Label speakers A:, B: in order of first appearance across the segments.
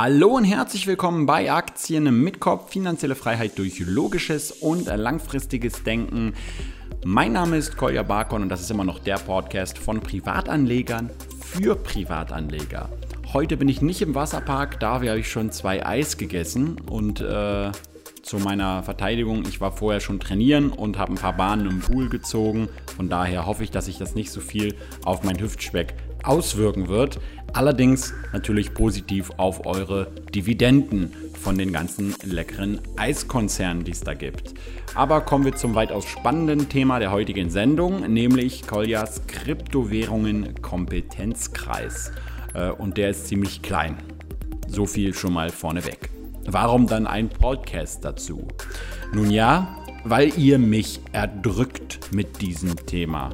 A: Hallo und herzlich willkommen bei Aktien mit Kopf, finanzielle Freiheit durch logisches und langfristiges Denken. Mein Name ist Kolja Barkon und das ist immer noch der Podcast von Privatanlegern für Privatanleger. Heute bin ich nicht im Wasserpark, da habe ich schon zwei Eis gegessen und äh, zu meiner Verteidigung, ich war vorher schon trainieren und habe ein paar Bahnen im Pool gezogen. Von daher hoffe ich, dass sich das nicht so viel auf mein Hüftspeck auswirken wird. Allerdings natürlich positiv auf eure Dividenden von den ganzen leckeren Eiskonzernen, die es da gibt. Aber kommen wir zum weitaus spannenden Thema der heutigen Sendung, nämlich Koljas Kryptowährungen Kompetenzkreis. Äh, und der ist ziemlich klein. So viel schon mal vorneweg. Warum dann ein Podcast dazu? Nun ja, weil ihr mich erdrückt mit diesem Thema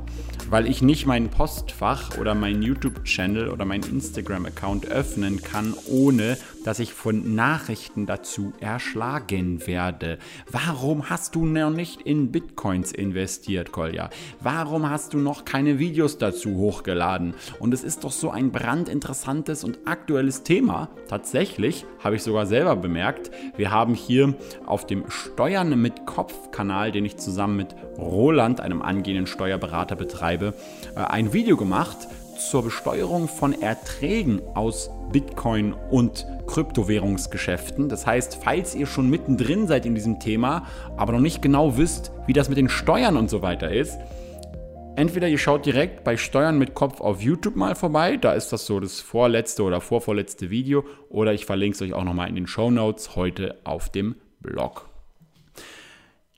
A: weil ich nicht mein Postfach oder meinen YouTube-Channel oder meinen Instagram-Account öffnen kann, ohne dass ich von Nachrichten dazu erschlagen werde. Warum hast du noch nicht in Bitcoins investiert, Kolja? Warum hast du noch keine Videos dazu hochgeladen? Und es ist doch so ein brandinteressantes und aktuelles Thema. Tatsächlich habe ich sogar selber bemerkt, wir haben hier auf dem Steuern mit Kopf-Kanal, den ich zusammen mit Roland, einem angehenden Steuerberater, betreibe, äh, ein Video gemacht zur Besteuerung von Erträgen aus Bitcoin und Kryptowährungsgeschäften. Das heißt, falls ihr schon mittendrin seid in diesem Thema, aber noch nicht genau wisst, wie das mit den Steuern und so weiter ist, entweder ihr schaut direkt bei Steuern mit Kopf auf YouTube mal vorbei, da ist das so das vorletzte oder vorvorletzte Video, oder ich verlinke es euch auch nochmal in den Show Notes heute auf dem Blog.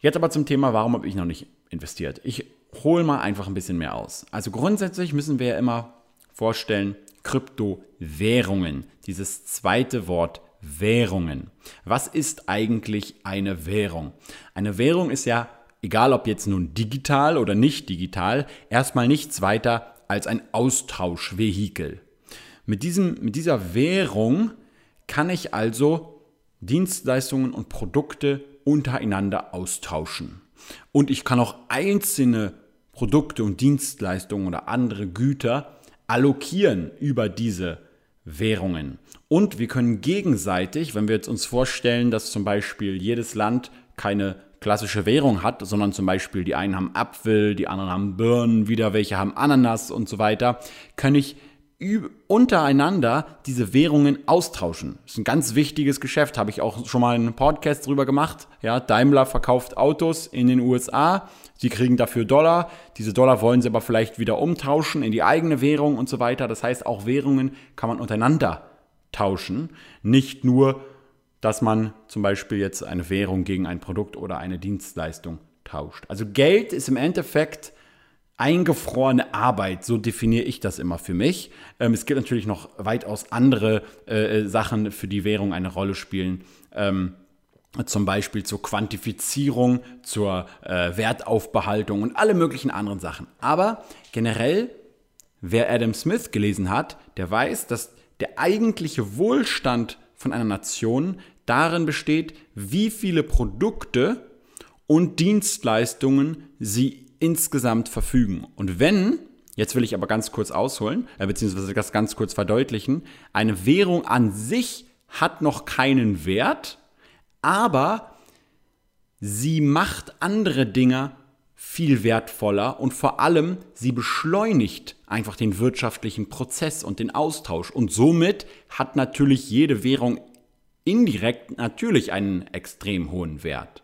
A: Jetzt aber zum Thema, warum habe ich noch nicht investiert? Ich hole mal einfach ein bisschen mehr aus. Also grundsätzlich müssen wir ja immer vorstellen, Kryptowährungen, dieses zweite Wort Währungen. Was ist eigentlich eine Währung? Eine Währung ist ja, egal ob jetzt nun digital oder nicht digital, erstmal nichts weiter als ein Austauschvehikel. Mit, diesem, mit dieser Währung kann ich also Dienstleistungen und Produkte untereinander austauschen. Und ich kann auch einzelne Produkte und Dienstleistungen oder andere Güter allokieren über diese Währungen. Und wir können gegenseitig, wenn wir jetzt uns vorstellen, dass zum Beispiel jedes Land keine klassische Währung hat, sondern zum Beispiel die einen haben Apfel, die anderen haben Birnen, wieder welche haben Ananas und so weiter, kann ich untereinander diese Währungen austauschen. Das ist ein ganz wichtiges Geschäft, habe ich auch schon mal einen Podcast drüber gemacht. Ja, Daimler verkauft Autos in den USA, sie kriegen dafür Dollar, diese Dollar wollen sie aber vielleicht wieder umtauschen in die eigene Währung und so weiter. Das heißt, auch Währungen kann man untereinander tauschen, nicht nur, dass man zum Beispiel jetzt eine Währung gegen ein Produkt oder eine Dienstleistung tauscht. Also Geld ist im Endeffekt eingefrorene Arbeit, so definiere ich das immer für mich. Ähm, es gibt natürlich noch weitaus andere äh, äh, Sachen, für die Währung eine Rolle spielen. Ähm, zum Beispiel zur Quantifizierung, zur äh, Wertaufbehaltung und alle möglichen anderen Sachen. Aber generell, wer Adam Smith gelesen hat, der weiß, dass der eigentliche Wohlstand von einer Nation darin besteht, wie viele Produkte und Dienstleistungen sie insgesamt verfügen. Und wenn, jetzt will ich aber ganz kurz ausholen, äh, beziehungsweise das ganz kurz verdeutlichen, eine Währung an sich hat noch keinen Wert, aber sie macht andere Dinge viel wertvoller und vor allem sie beschleunigt einfach den wirtschaftlichen Prozess und den Austausch. Und somit hat natürlich jede Währung indirekt natürlich einen extrem hohen Wert.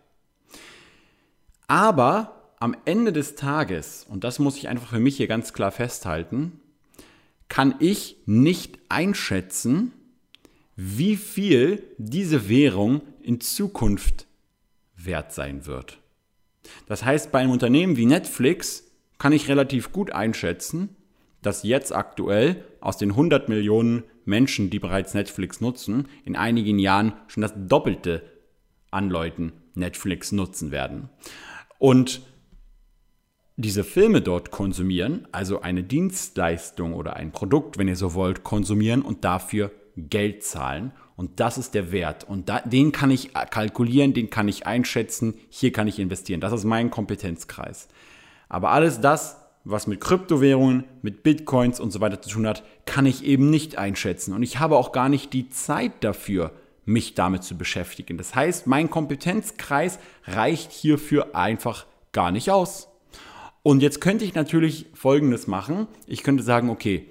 A: Aber am Ende des Tages, und das muss ich einfach für mich hier ganz klar festhalten, kann ich nicht einschätzen, wie viel diese Währung in Zukunft wert sein wird. Das heißt, bei einem Unternehmen wie Netflix kann ich relativ gut einschätzen, dass jetzt aktuell aus den 100 Millionen Menschen, die bereits Netflix nutzen, in einigen Jahren schon das Doppelte an Leuten Netflix nutzen werden. Und diese Filme dort konsumieren, also eine Dienstleistung oder ein Produkt, wenn ihr so wollt, konsumieren und dafür Geld zahlen. Und das ist der Wert. Und da, den kann ich kalkulieren, den kann ich einschätzen, hier kann ich investieren. Das ist mein Kompetenzkreis. Aber alles das was mit Kryptowährungen, mit Bitcoins und so weiter zu tun hat, kann ich eben nicht einschätzen. Und ich habe auch gar nicht die Zeit dafür, mich damit zu beschäftigen. Das heißt, mein Kompetenzkreis reicht hierfür einfach gar nicht aus. Und jetzt könnte ich natürlich Folgendes machen. Ich könnte sagen, okay,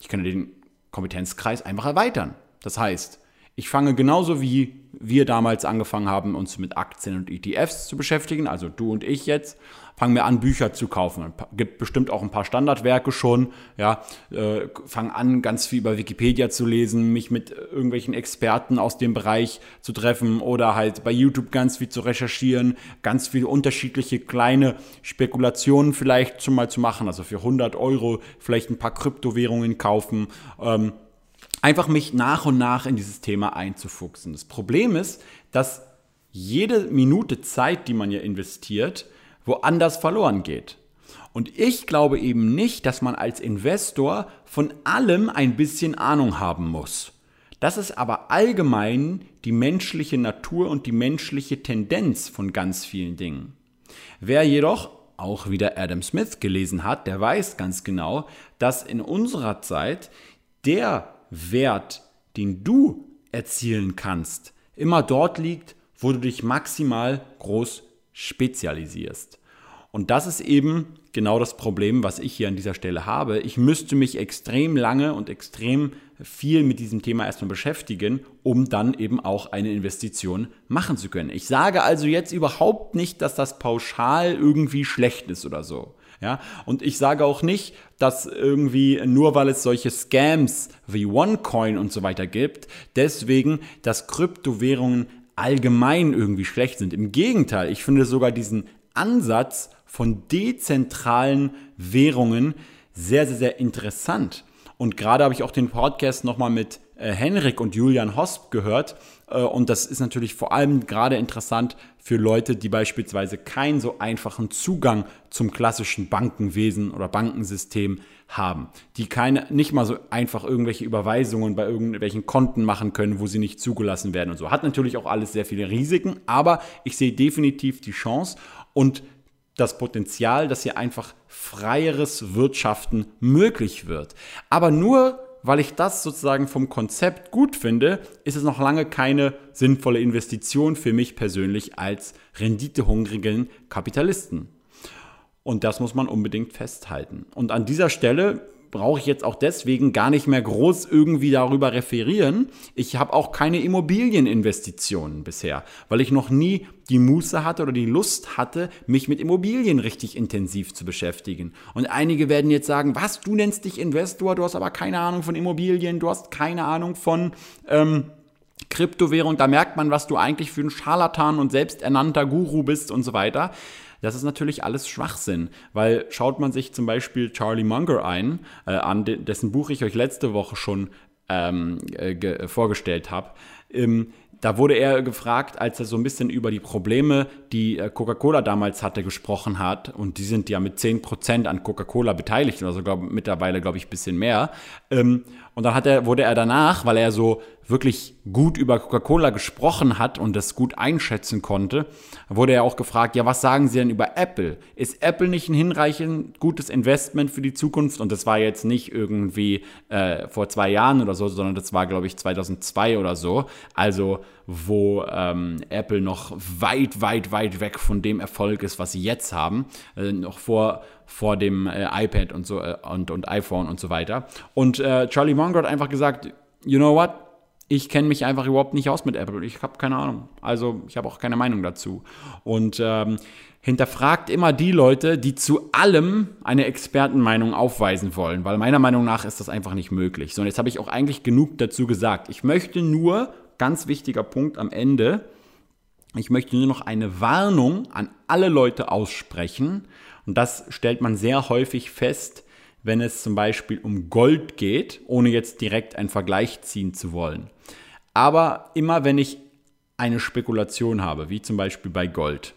A: ich könnte den Kompetenzkreis einfach erweitern. Das heißt, ich fange genauso wie wir damals angefangen haben, uns mit Aktien und ETFs zu beschäftigen, also du und ich jetzt, fangen wir an, Bücher zu kaufen. Gibt bestimmt auch ein paar Standardwerke schon. Ja, äh, fange an, ganz viel über Wikipedia zu lesen, mich mit irgendwelchen Experten aus dem Bereich zu treffen oder halt bei YouTube ganz viel zu recherchieren, ganz viele unterschiedliche kleine Spekulationen vielleicht schon mal zu machen. Also für 100 Euro vielleicht ein paar Kryptowährungen kaufen. Ähm, einfach mich nach und nach in dieses Thema einzufuchsen. Das Problem ist, dass jede Minute Zeit, die man ja investiert, woanders verloren geht. Und ich glaube eben nicht, dass man als Investor von allem ein bisschen Ahnung haben muss. Das ist aber allgemein die menschliche Natur und die menschliche Tendenz von ganz vielen Dingen. Wer jedoch auch wieder Adam Smith gelesen hat, der weiß ganz genau, dass in unserer Zeit der Wert, den du erzielen kannst, immer dort liegt, wo du dich maximal groß spezialisierst. Und das ist eben genau das Problem, was ich hier an dieser Stelle habe. Ich müsste mich extrem lange und extrem viel mit diesem Thema erstmal beschäftigen, um dann eben auch eine Investition machen zu können. Ich sage also jetzt überhaupt nicht, dass das pauschal irgendwie schlecht ist oder so. Ja, und ich sage auch nicht, dass irgendwie nur weil es solche Scams wie OneCoin und so weiter gibt, deswegen, dass Kryptowährungen allgemein irgendwie schlecht sind. Im Gegenteil, ich finde sogar diesen Ansatz von dezentralen Währungen sehr, sehr, sehr interessant. Und gerade habe ich auch den Podcast nochmal mit äh, Henrik und Julian Hosp gehört. Äh, und das ist natürlich vor allem gerade interessant für Leute, die beispielsweise keinen so einfachen Zugang zum klassischen Bankenwesen oder Bankensystem haben, die keine, nicht mal so einfach irgendwelche Überweisungen bei irgendwelchen Konten machen können, wo sie nicht zugelassen werden und so. Hat natürlich auch alles sehr viele Risiken, aber ich sehe definitiv die Chance und das Potenzial, dass hier einfach freieres Wirtschaften möglich wird. Aber nur weil ich das sozusagen vom Konzept gut finde, ist es noch lange keine sinnvolle Investition für mich persönlich als renditehungrigen Kapitalisten. Und das muss man unbedingt festhalten. Und an dieser Stelle brauche ich jetzt auch deswegen gar nicht mehr groß irgendwie darüber referieren. Ich habe auch keine Immobilieninvestitionen bisher, weil ich noch nie die Muße hatte oder die Lust hatte, mich mit Immobilien richtig intensiv zu beschäftigen. Und einige werden jetzt sagen, was, du nennst dich Investor, du hast aber keine Ahnung von Immobilien, du hast keine Ahnung von... Ähm, Kryptowährung, da merkt man, was du eigentlich für ein Scharlatan und selbsternannter Guru bist und so weiter. Das ist natürlich alles Schwachsinn, weil schaut man sich zum Beispiel Charlie Munger ein, äh, an dessen Buch ich euch letzte Woche schon ähm, äh, vorgestellt habe, ähm, da wurde er gefragt, als er so ein bisschen über die Probleme, die äh, Coca-Cola damals hatte, gesprochen hat. Und die sind ja mit 10% an Coca-Cola beteiligt, also glaub, mittlerweile, glaube ich, ein bisschen mehr. Ähm, und dann hat er, wurde er danach, weil er so wirklich gut über Coca-Cola gesprochen hat und das gut einschätzen konnte, wurde er auch gefragt, ja, was sagen Sie denn über Apple? Ist Apple nicht ein hinreichend gutes Investment für die Zukunft? Und das war jetzt nicht irgendwie äh, vor zwei Jahren oder so, sondern das war, glaube ich, 2002 oder so. Also wo ähm, Apple noch weit, weit, weit weg von dem Erfolg ist, was sie jetzt haben, äh, noch vor vor dem äh, iPad und so äh, und, und iPhone und so weiter. Und äh, Charlie Munger hat einfach gesagt, you know what? Ich kenne mich einfach überhaupt nicht aus mit Apple. Ich habe keine Ahnung. Also ich habe auch keine Meinung dazu. Und ähm, hinterfragt immer die Leute, die zu allem eine Expertenmeinung aufweisen wollen, weil meiner Meinung nach ist das einfach nicht möglich. So, und jetzt habe ich auch eigentlich genug dazu gesagt. Ich möchte nur, ganz wichtiger Punkt am Ende, ich möchte nur noch eine Warnung an alle Leute aussprechen. Und das stellt man sehr häufig fest, wenn es zum Beispiel um Gold geht, ohne jetzt direkt einen Vergleich ziehen zu wollen. Aber immer wenn ich eine Spekulation habe, wie zum Beispiel bei Gold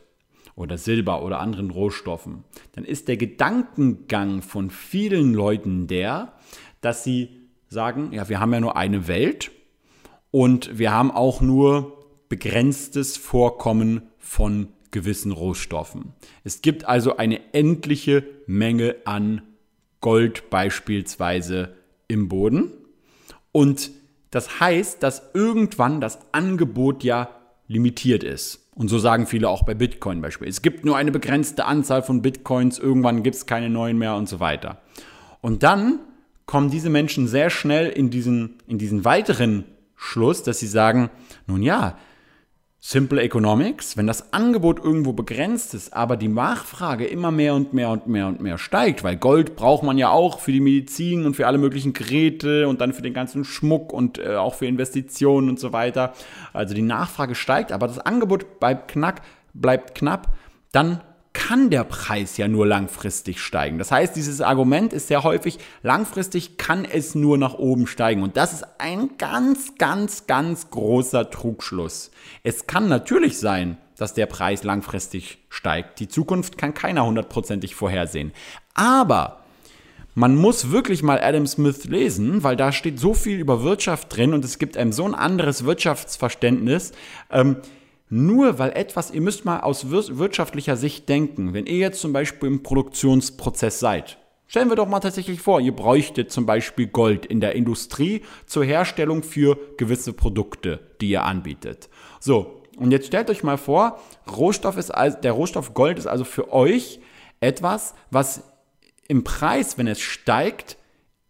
A: oder Silber oder anderen Rohstoffen, dann ist der Gedankengang von vielen Leuten der, dass sie sagen, ja, wir haben ja nur eine Welt und wir haben auch nur begrenztes Vorkommen von gewissen Rohstoffen. Es gibt also eine endliche Menge an Gold beispielsweise im Boden. Und das heißt, dass irgendwann das Angebot ja limitiert ist. Und so sagen viele auch bei Bitcoin beispielsweise. Es gibt nur eine begrenzte Anzahl von Bitcoins, irgendwann gibt es keine neuen mehr und so weiter. Und dann kommen diese Menschen sehr schnell in diesen, in diesen weiteren Schluss, dass sie sagen, nun ja, Simple Economics, wenn das Angebot irgendwo begrenzt ist, aber die Nachfrage immer mehr und mehr und mehr und mehr steigt, weil Gold braucht man ja auch für die Medizin und für alle möglichen Geräte und dann für den ganzen Schmuck und äh, auch für Investitionen und so weiter. Also die Nachfrage steigt, aber das Angebot bleibt knack, bleibt knapp, dann kann der Preis ja nur langfristig steigen. Das heißt, dieses Argument ist sehr häufig, langfristig kann es nur nach oben steigen. Und das ist ein ganz, ganz, ganz großer Trugschluss. Es kann natürlich sein, dass der Preis langfristig steigt. Die Zukunft kann keiner hundertprozentig vorhersehen. Aber man muss wirklich mal Adam Smith lesen, weil da steht so viel über Wirtschaft drin und es gibt einem so ein anderes Wirtschaftsverständnis. Ähm, nur weil etwas, ihr müsst mal aus wirtschaftlicher Sicht denken, wenn ihr jetzt zum Beispiel im Produktionsprozess seid, Stellen wir doch mal tatsächlich vor, ihr bräuchtet zum Beispiel Gold in der Industrie zur Herstellung für gewisse Produkte, die ihr anbietet. So, und jetzt stellt euch mal vor, Rohstoff ist also, der Rohstoff Gold ist also für euch etwas, was im Preis, wenn es steigt,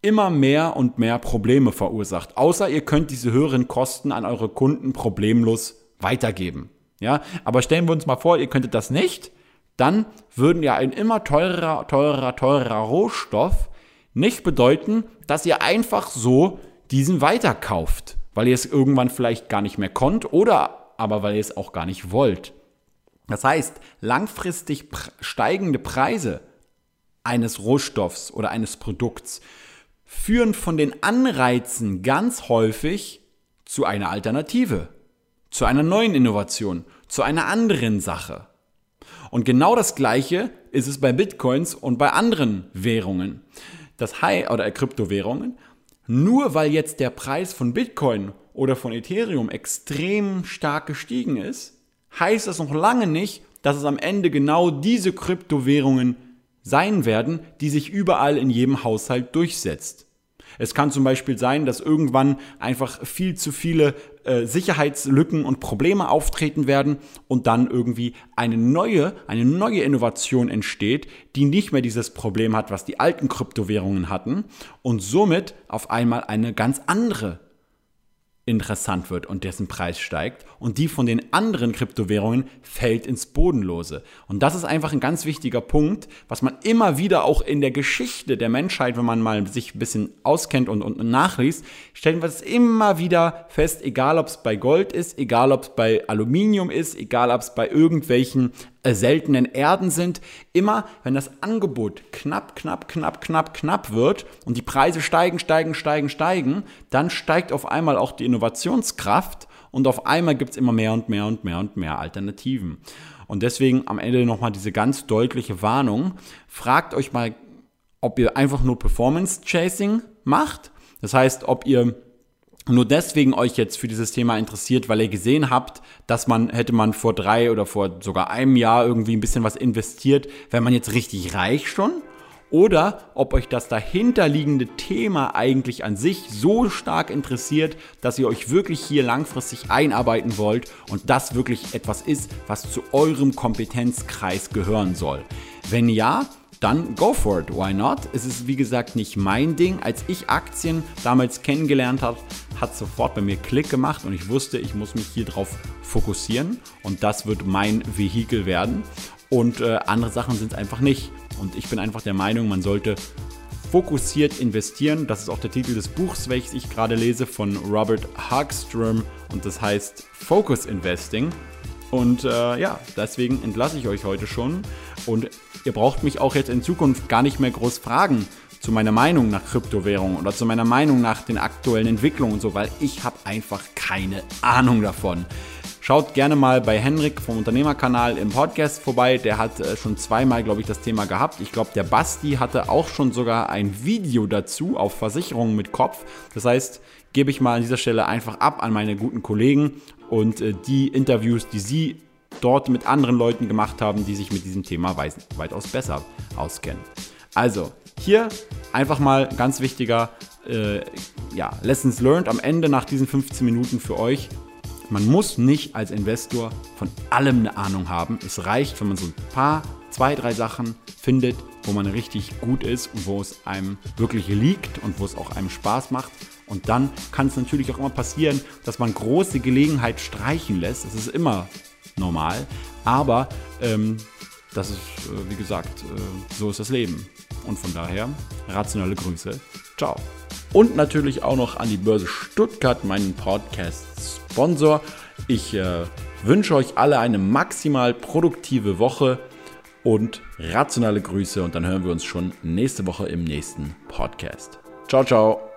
A: immer mehr und mehr Probleme verursacht. Außer ihr könnt diese höheren Kosten an eure Kunden problemlos weitergeben. Ja, aber stellen wir uns mal vor, ihr könntet das nicht, dann würden ja ein immer teurer, teurer, teurer Rohstoff nicht bedeuten, dass ihr einfach so diesen weiterkauft, weil ihr es irgendwann vielleicht gar nicht mehr konnt oder aber weil ihr es auch gar nicht wollt. Das heißt, langfristig steigende Preise eines Rohstoffs oder eines Produkts führen von den Anreizen ganz häufig zu einer Alternative zu einer neuen Innovation, zu einer anderen Sache. Und genau das Gleiche ist es bei Bitcoins und bei anderen Währungen. Das High oder Kryptowährungen. Nur weil jetzt der Preis von Bitcoin oder von Ethereum extrem stark gestiegen ist, heißt das noch lange nicht, dass es am Ende genau diese Kryptowährungen sein werden, die sich überall in jedem Haushalt durchsetzt. Es kann zum Beispiel sein, dass irgendwann einfach viel zu viele äh, Sicherheitslücken und Probleme auftreten werden und dann irgendwie eine neue, eine neue Innovation entsteht, die nicht mehr dieses Problem hat, was die alten Kryptowährungen hatten und somit auf einmal eine ganz andere interessant wird und dessen Preis steigt und die von den anderen Kryptowährungen fällt ins Bodenlose. Und das ist einfach ein ganz wichtiger Punkt, was man immer wieder auch in der Geschichte der Menschheit, wenn man mal sich ein bisschen auskennt und, und nachliest, stellen wir es immer wieder fest, egal ob es bei Gold ist, egal ob es bei Aluminium ist, egal ob es bei irgendwelchen seltenen Erden sind. Immer, wenn das Angebot knapp, knapp, knapp, knapp, knapp wird und die Preise steigen, steigen, steigen, steigen, dann steigt auf einmal auch die Innovationskraft und auf einmal gibt es immer mehr und mehr und mehr und mehr Alternativen. Und deswegen am Ende nochmal diese ganz deutliche Warnung. Fragt euch mal, ob ihr einfach nur Performance Chasing macht. Das heißt, ob ihr nur deswegen euch jetzt für dieses Thema interessiert, weil ihr gesehen habt, dass man, hätte man vor drei oder vor sogar einem Jahr irgendwie ein bisschen was investiert, wenn man jetzt richtig reich schon? Oder ob euch das dahinterliegende Thema eigentlich an sich so stark interessiert, dass ihr euch wirklich hier langfristig einarbeiten wollt und das wirklich etwas ist, was zu eurem Kompetenzkreis gehören soll. Wenn ja, dann go for it, why not? Es ist wie gesagt nicht mein Ding. Als ich Aktien damals kennengelernt habe, hat sofort bei mir Klick gemacht und ich wusste, ich muss mich hier drauf fokussieren und das wird mein Vehikel werden. Und äh, andere Sachen sind es einfach nicht. Und ich bin einfach der Meinung, man sollte fokussiert investieren. Das ist auch der Titel des Buchs, welches ich gerade lese von Robert Hagström und das heißt Focus Investing. Und äh, ja, deswegen entlasse ich euch heute schon. Und ihr braucht mich auch jetzt in Zukunft gar nicht mehr groß fragen zu meiner Meinung nach Kryptowährungen oder zu meiner Meinung nach den aktuellen Entwicklungen und so, weil ich habe einfach keine Ahnung davon. Schaut gerne mal bei Henrik vom Unternehmerkanal im Podcast vorbei. Der hat äh, schon zweimal, glaube ich, das Thema gehabt. Ich glaube, der Basti hatte auch schon sogar ein Video dazu auf Versicherungen mit Kopf. Das heißt, gebe ich mal an dieser Stelle einfach ab an meine guten Kollegen und äh, die Interviews, die sie dort mit anderen Leuten gemacht haben, die sich mit diesem Thema weitaus besser auskennen. Also, hier einfach mal ganz wichtiger äh, ja, Lessons learned am Ende nach diesen 15 Minuten für euch. Man muss nicht als Investor von allem eine Ahnung haben. Es reicht, wenn man so ein paar, zwei, drei Sachen findet, wo man richtig gut ist und wo es einem wirklich liegt und wo es auch einem Spaß macht. Und dann kann es natürlich auch immer passieren, dass man große Gelegenheit streichen lässt. Das ist immer normal. Aber ähm, das ist, äh, wie gesagt, äh, so ist das Leben. Und von daher, rationale Grüße. Ciao. Und natürlich auch noch an die Börse Stuttgart, meinen Podcast-Sponsor. Ich äh, wünsche euch alle eine maximal produktive Woche und rationale Grüße. Und dann hören wir uns schon nächste Woche im nächsten Podcast. Ciao, ciao.